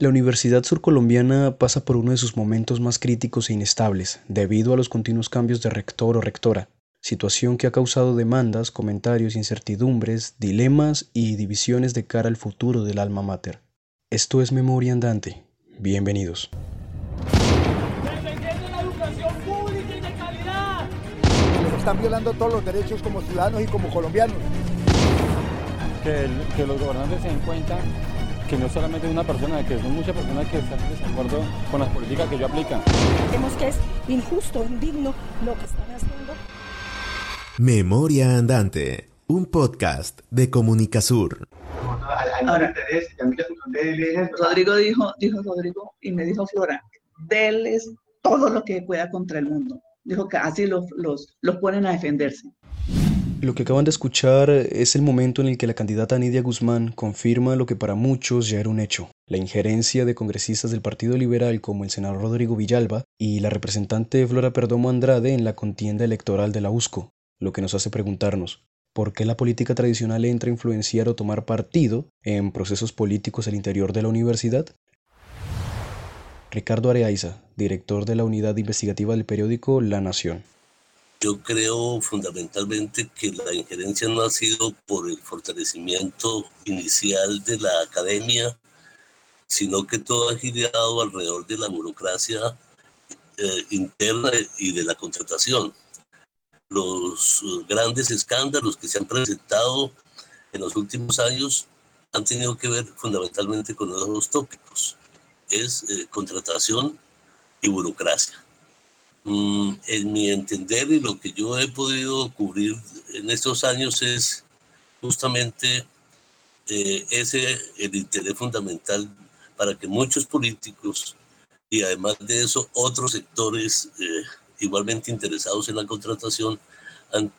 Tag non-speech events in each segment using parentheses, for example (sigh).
La Universidad Surcolombiana pasa por uno de sus momentos más críticos e inestables, debido a los continuos cambios de rector o rectora, situación que ha causado demandas, comentarios, incertidumbres, dilemas y divisiones de cara al futuro del alma mater. Esto es Memoria Andante. Bienvenidos. están violando todos los derechos como ciudadanos y como colombianos. Que, que los gobernantes se den cuenta que no solamente una persona, que son muchas personas que están en desacuerdo con las políticas que ellos aplican. Vemos que es injusto, indigno lo que están haciendo. Memoria Andante, un podcast de Comunicasur. Ahora, Rodrigo dijo, dijo Rodrigo, y me dijo Flora, déles todo lo que pueda contra el mundo. Dijo que así los, los, los ponen a defenderse. Lo que acaban de escuchar es el momento en el que la candidata Nidia Guzmán confirma lo que para muchos ya era un hecho, la injerencia de congresistas del Partido Liberal como el senador Rodrigo Villalba y la representante Flora Perdomo Andrade en la contienda electoral de la USCO, lo que nos hace preguntarnos, ¿por qué la política tradicional entra a influenciar o tomar partido en procesos políticos al interior de la universidad? Ricardo Areaiza, director de la unidad investigativa del periódico La Nación. Yo creo fundamentalmente que la injerencia no ha sido por el fortalecimiento inicial de la academia, sino que todo ha girado alrededor de la burocracia eh, interna y de la contratación. Los grandes escándalos que se han presentado en los últimos años han tenido que ver fundamentalmente con dos tópicos. Es eh, contratación y burocracia. Mm, en mi entender y lo que yo he podido cubrir en estos años es justamente eh, ese el interés fundamental para que muchos políticos y además de eso otros sectores eh, igualmente interesados en la contratación han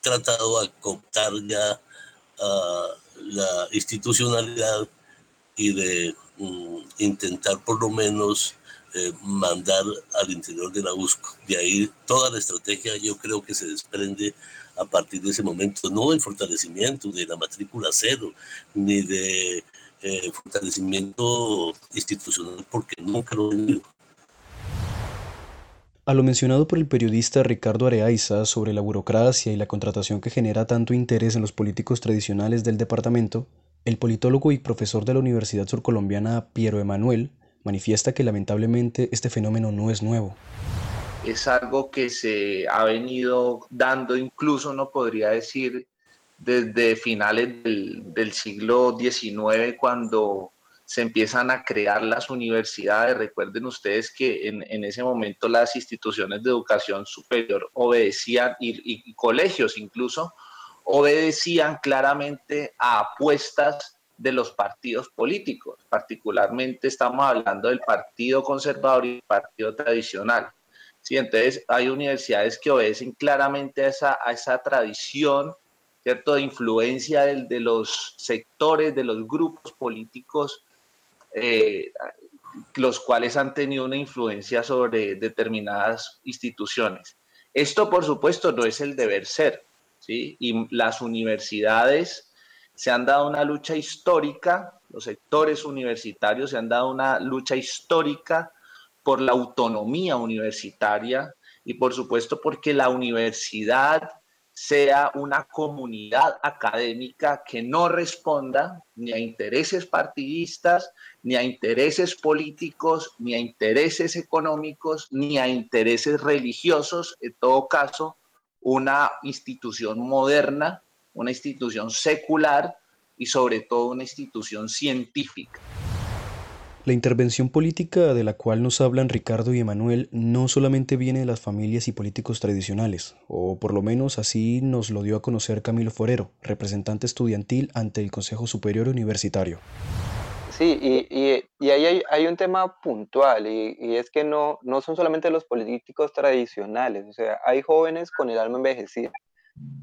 tratado de cooptar ya la institucionalidad y de mm, intentar por lo menos eh, mandar al interior de la USCO. De ahí toda la estrategia yo creo que se desprende a partir de ese momento, no el fortalecimiento de la matrícula cero, ni de eh, fortalecimiento institucional, porque nunca lo he tenido. A lo mencionado por el periodista Ricardo Areaiza sobre la burocracia y la contratación que genera tanto interés en los políticos tradicionales del departamento, el politólogo y profesor de la Universidad Surcolombiana Piero Emanuel manifiesta que lamentablemente este fenómeno no es nuevo. Es algo que se ha venido dando incluso, no podría decir, desde finales del, siglo XIX, cuando se empiezan a crear las universidades. Recuerden ustedes que en, ese momento las instituciones de educación superior obedecían, y colegios incluso, obedecían claramente a apuestas de los partidos políticos. Particularmente estamos hablando del Partido Conservador y el Partido Tradicional. ¿sí? Entonces hay universidades que obedecen claramente a esa, a esa tradición, ¿cierto? De influencia de, de los sectores, de los grupos políticos, eh, los cuales han tenido una influencia sobre determinadas instituciones. Esto, por supuesto, no es el deber ser, ¿sí? Y las universidades se han dado una lucha histórica, los sectores universitarios se han dado una lucha histórica por la autonomía universitaria y por supuesto porque la universidad sea una comunidad académica que no responda ni a intereses partidistas, ni a intereses políticos, ni a intereses económicos, ni a intereses religiosos, en todo caso, una institución moderna una institución secular y sobre todo una institución científica. La intervención política de la cual nos hablan Ricardo y Emanuel no solamente viene de las familias y políticos tradicionales, o por lo menos así nos lo dio a conocer Camilo Forero, representante estudiantil ante el Consejo Superior Universitario. Sí, y, y, ahí hay, un tema puntual, y, y, es que no, no son solamente los políticos tradicionales, o sea, hay jóvenes con el alma envejecida,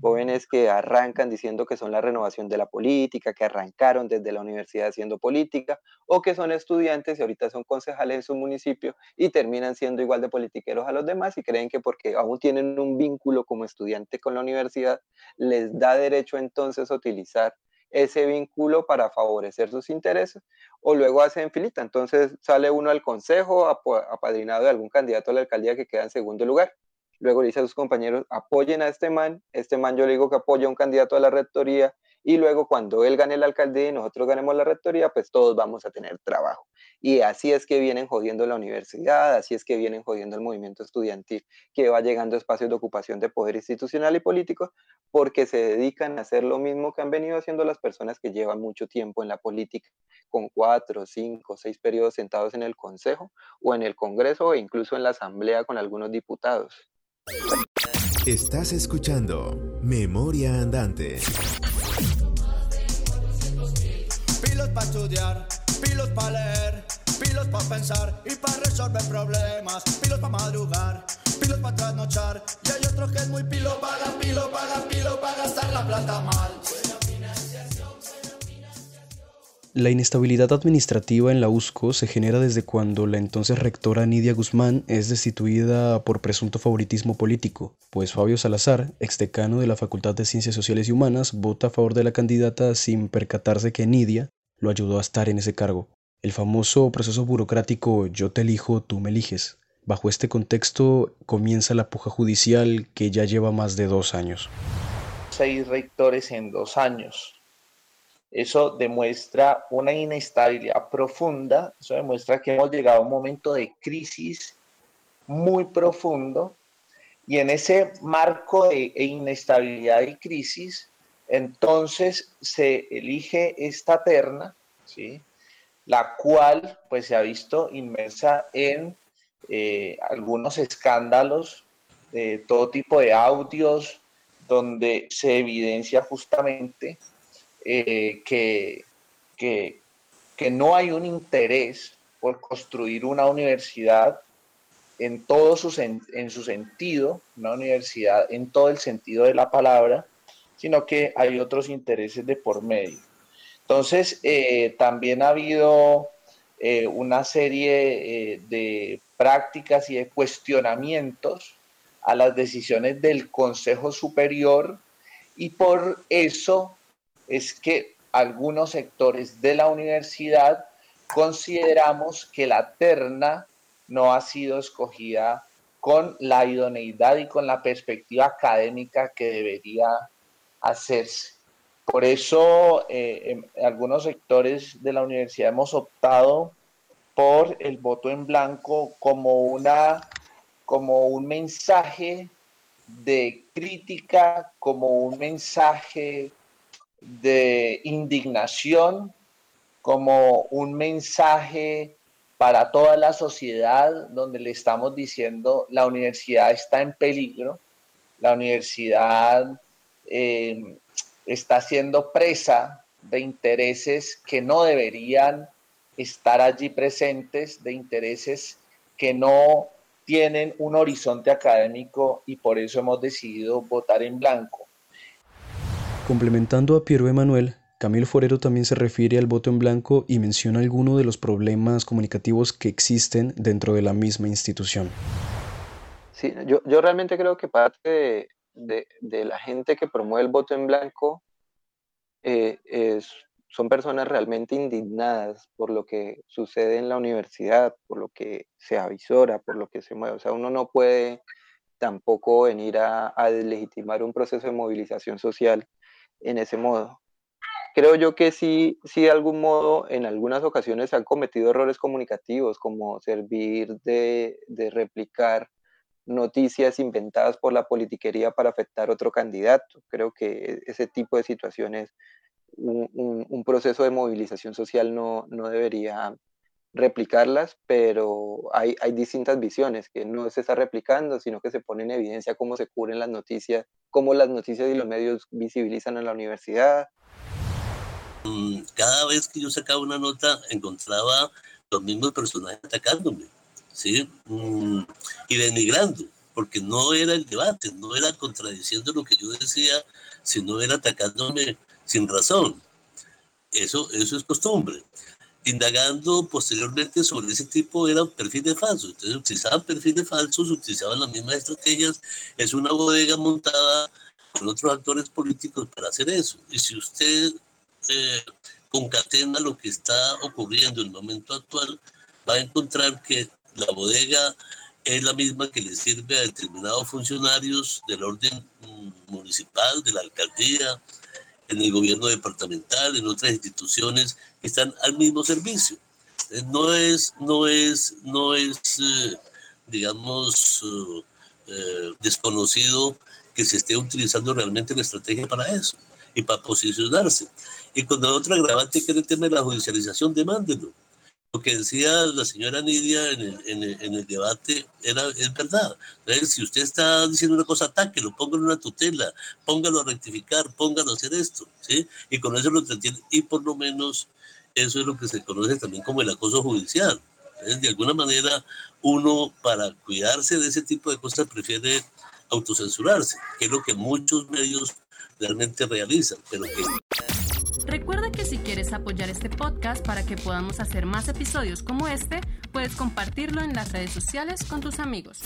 jóvenes que arrancan diciendo que son la renovación de la política, que arrancaron desde la universidad haciendo política, o que son estudiantes y ahorita son concejales en su municipio y terminan siendo igual de politiqueros a los demás y creen que porque aún tienen un vínculo como estudiante con la universidad, les da derecho entonces a utilizar ese vínculo para favorecer sus intereses o luego hacen filita. Entonces sale uno al consejo apadrinado de algún candidato a la alcaldía que queda en segundo lugar. Luego le dice a sus compañeros, apoyen a este man, este man yo le digo que apoya a un candidato a la rectoría y luego cuando él gane la alcaldía y nosotros ganemos la rectoría, pues todos vamos a tener trabajo. Y así es que vienen jodiendo la universidad, así es que vienen jodiendo el movimiento estudiantil, que va llegando a espacios de ocupación de poder institucional y político, porque se dedican a hacer lo mismo que han venido haciendo las personas que llevan mucho tiempo en la política, con cuatro, cinco, seis periodos sentados en el Consejo o en el Congreso o incluso en la Asamblea con algunos diputados. Estás escuchando Memoria Andante. Pilos para estudiar, pilos para leer, pilos para pensar y para resolver problemas, pilos para madrugar, pilos para trasnochar. Y hay otros que es muy pilo, paga, pilo, paga, pilo, para gastar la plata mal. La inestabilidad administrativa en la USCO se genera desde cuando la entonces rectora Nidia Guzmán es destituida por presunto favoritismo político, pues Fabio Salazar, exdecano de la Facultad de Ciencias Sociales y Humanas, vota a favor de la candidata sin percatarse que Nidia lo ayudó a estar en ese cargo. El famoso proceso burocrático yo te elijo, tú me eliges. Bajo este contexto comienza la puja judicial que ya lleva más de dos años. Seis rectores en dos años eso demuestra una inestabilidad profunda, eso demuestra que hemos llegado a un momento de crisis muy profundo y en ese marco de inestabilidad y crisis, entonces se elige esta terna, ¿sí? la cual pues se ha visto inmersa en eh, algunos escándalos de todo tipo de audios donde se evidencia justamente eh, que, que, que no hay un interés por construir una universidad en todo su, en su sentido, una universidad en todo el sentido de la palabra, sino que hay otros intereses de por medio. Entonces, eh, también ha habido eh, una serie de prácticas y de cuestionamientos a las decisiones del Consejo Superior y por eso es que algunos sectores de la universidad consideramos que la terna no ha sido escogida con la idoneidad y con la perspectiva académica que debería hacerse. Por eso, eh, en algunos sectores de la universidad hemos optado por el voto en blanco como, una, como un mensaje de crítica, como un mensaje de indignación como un mensaje para toda la sociedad donde le estamos diciendo la universidad está en peligro, la universidad eh, está siendo presa de intereses que no deberían estar allí presentes, de intereses que no tienen un horizonte académico y por eso hemos decidido votar en blanco. Complementando a Piero Emanuel, Camilo Forero también se refiere al voto en blanco y menciona algunos de los problemas comunicativos que existen dentro de la misma institución. Sí, yo, yo realmente creo que parte de, de, la gente que promueve el voto en blanco eh, es, son personas realmente indignadas por lo que sucede en la universidad, por lo que se avisora, por lo que se mueve. O sea, uno no puede tampoco venir a, a deslegitimar un proceso de movilización social en ese modo. Creo yo que sí, sí de algún modo en algunas ocasiones se han cometido errores comunicativos, como servir de, de replicar noticias inventadas por la politiquería para afectar a otro candidato. Creo que ese tipo de situaciones, un, un proceso de movilización social no, no debería replicarlas, pero hay, hay, distintas visiones, que no se está replicando, sino que se pone en evidencia cómo se cubren las noticias, cómo las noticias y los medios visibilizan a la universidad. Mm, cada vez que yo sacaba una nota, encontraba los mismos personajes atacándome, ¿sí? Mm, y denigrando, porque no era el debate, no era contradiciendo lo que yo decía, sino era atacándome sin razón. Eso, eso es costumbre indagando posteriormente sobre ese tipo eran perfiles falsos. Entonces utilizaban perfiles falsos, utilizaban las mismas estrategias. Es una bodega montada con otros actores políticos para hacer eso. Y si usted eh, concatena lo que está ocurriendo en el momento actual, va a encontrar que la bodega es la misma que le sirve a determinados funcionarios del orden mm, municipal, de la alcaldía, en el gobierno departamental, en otras instituciones que están al mismo servicio. Eh, no es, no es, no es eh, digamos, eh, desconocido que se esté utilizando realmente la estrategia para eso y para posicionarse. Y con la otra agravante que de la judicialización, demándelo lo que decía la señora Nidia en el, en el, en el debate era, es verdad. Entonces, si usted está diciendo una cosa, atáquelo, póngalo en una tutela, póngalo a rectificar, póngalo a hacer esto, ¿sí? Y con eso lo entretiene. Y por lo menos eso es lo que se conoce también como el acoso judicial. De alguna manera, uno para cuidarse de ese tipo de cosas prefiere autocensurarse, que es lo que muchos medios realmente realizan, pero que Recuerda que si quieres apoyar este podcast para que podamos hacer más episodios como este, puedes compartirlo en las redes sociales con tus amigos.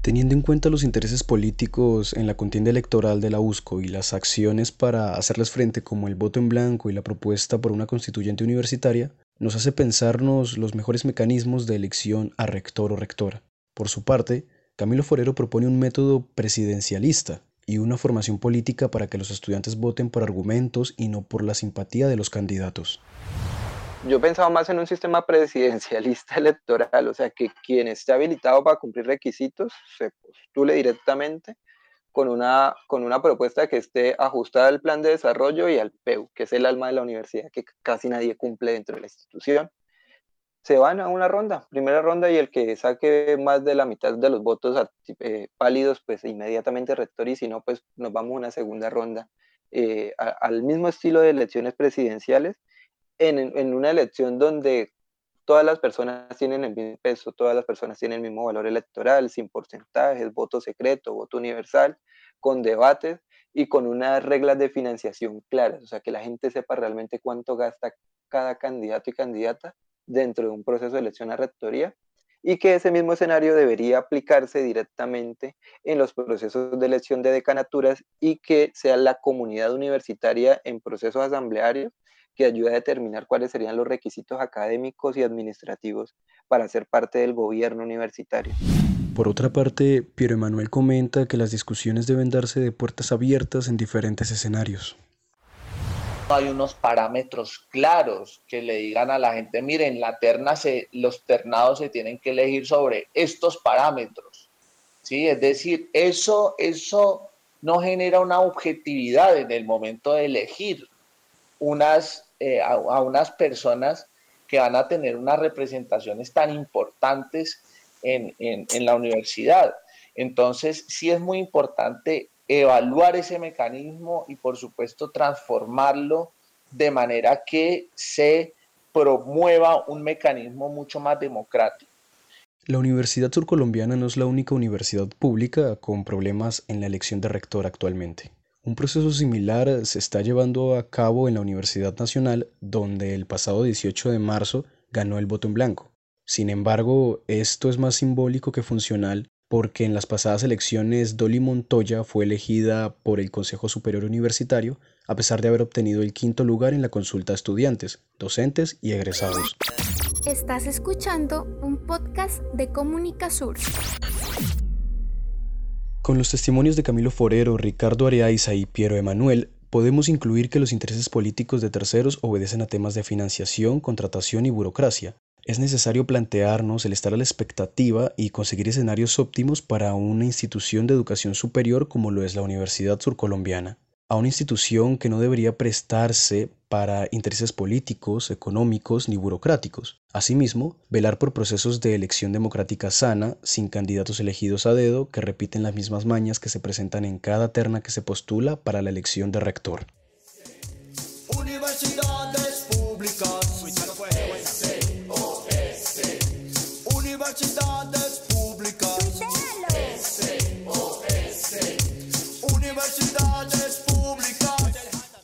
Teniendo en cuenta los intereses políticos en la contienda electoral de la USCO y las acciones para hacerles frente como el voto en blanco y la propuesta por una constituyente universitaria, nos hace pensarnos los mejores mecanismos de elección a rector o rectora. Por su parte, Camilo Forero propone un método presidencialista, y una formación política para que los estudiantes voten por argumentos y no por la simpatía de los candidatos. Yo pensaba más en un sistema presidencialista (laughs) electoral, o sea, que quien esté habilitado para cumplir requisitos se postule directamente con una, con una propuesta que esté ajustada al plan de desarrollo y al PEU, que es el alma de la universidad que casi nadie cumple dentro de la institución se van a una ronda, primera ronda, y el que saque más de la mitad de los votos eh, pálidos, pues inmediatamente rector, y si no, pues nos vamos a una segunda ronda, eh, al mismo estilo de elecciones presidenciales, en, en, una elección donde todas las personas tienen el mismo peso, todas las personas tienen el mismo valor electoral, sin porcentajes, voto secreto, voto universal, con debates y con unas reglas de financiación claras, o sea, que la gente sepa realmente cuánto gasta cada candidato y candidata dentro de un proceso de elección a rectoría y que ese mismo escenario debería aplicarse directamente en los procesos de elección de decanaturas y que sea la comunidad universitaria en procesos asamblearios que ayude a determinar cuáles serían los requisitos académicos y administrativos para ser parte del gobierno universitario. Por otra parte, Piero Emanuel comenta que las discusiones deben darse de puertas abiertas en diferentes escenarios hay unos parámetros claros que le digan a la gente, miren, la terna se, los ternados se tienen que elegir sobre estos parámetros. ¿sí? Es decir, eso, eso no genera una objetividad en el momento de elegir eh, a, unas personas que van a tener unas representaciones tan importantes en, en la universidad. Entonces, sí es muy importante evaluar ese mecanismo y por supuesto transformarlo de manera que se promueva un mecanismo mucho más democrático. La Universidad Surcolombiana no es la única universidad pública con problemas en la elección de rector actualmente. Un proceso similar se está llevando a cabo en la Universidad Nacional, donde el pasado 18 de marzo ganó el voto en blanco. Sin embargo, esto es más simbólico que funcional porque en las pasadas elecciones Dolly Montoya fue elegida por el Consejo Superior Universitario a pesar de haber obtenido el quinto lugar en la consulta a estudiantes, docentes y egresados. Estás escuchando un podcast de Comunica Sur. Con los testimonios de Camilo Forero, Ricardo Areaiza y Piero Emanuel, podemos incluir que los intereses políticos de terceros obedecen a temas de financiación, contratación y burocracia, es necesario plantearnos el estar a la expectativa y conseguir escenarios óptimos para una institución de educación superior como lo es la Universidad Surcolombiana, a una institución que no debería prestarse para intereses políticos, económicos ni burocráticos. Asimismo, velar por procesos de elección democrática sana, sin candidatos elegidos a dedo que repiten las mismas mañas que se presentan en cada terna que se postula para la elección de rector.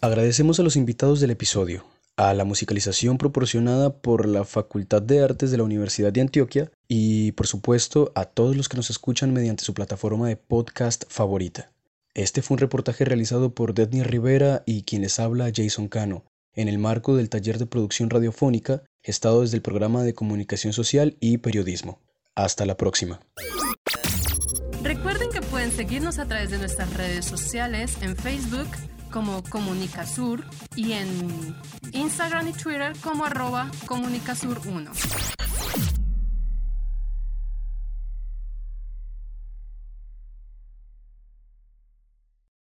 Agradecemos a los invitados del episodio, a la musicalización proporcionada por la Facultad de Artes de la Universidad de Antioquia y, por supuesto, a todos los que nos escuchan mediante su plataforma de podcast favorita. Este fue un reportaje realizado por Dedney Rivera y quien les habla Jason Cano, en el marco del taller de producción radiofónica gestado desde el programa de comunicación social y periodismo. Hasta la próxima. Recuerden que pueden seguirnos a través de nuestras redes sociales en Facebook como Comunicasur y en Instagram y Twitter como arroba Comunicasur1.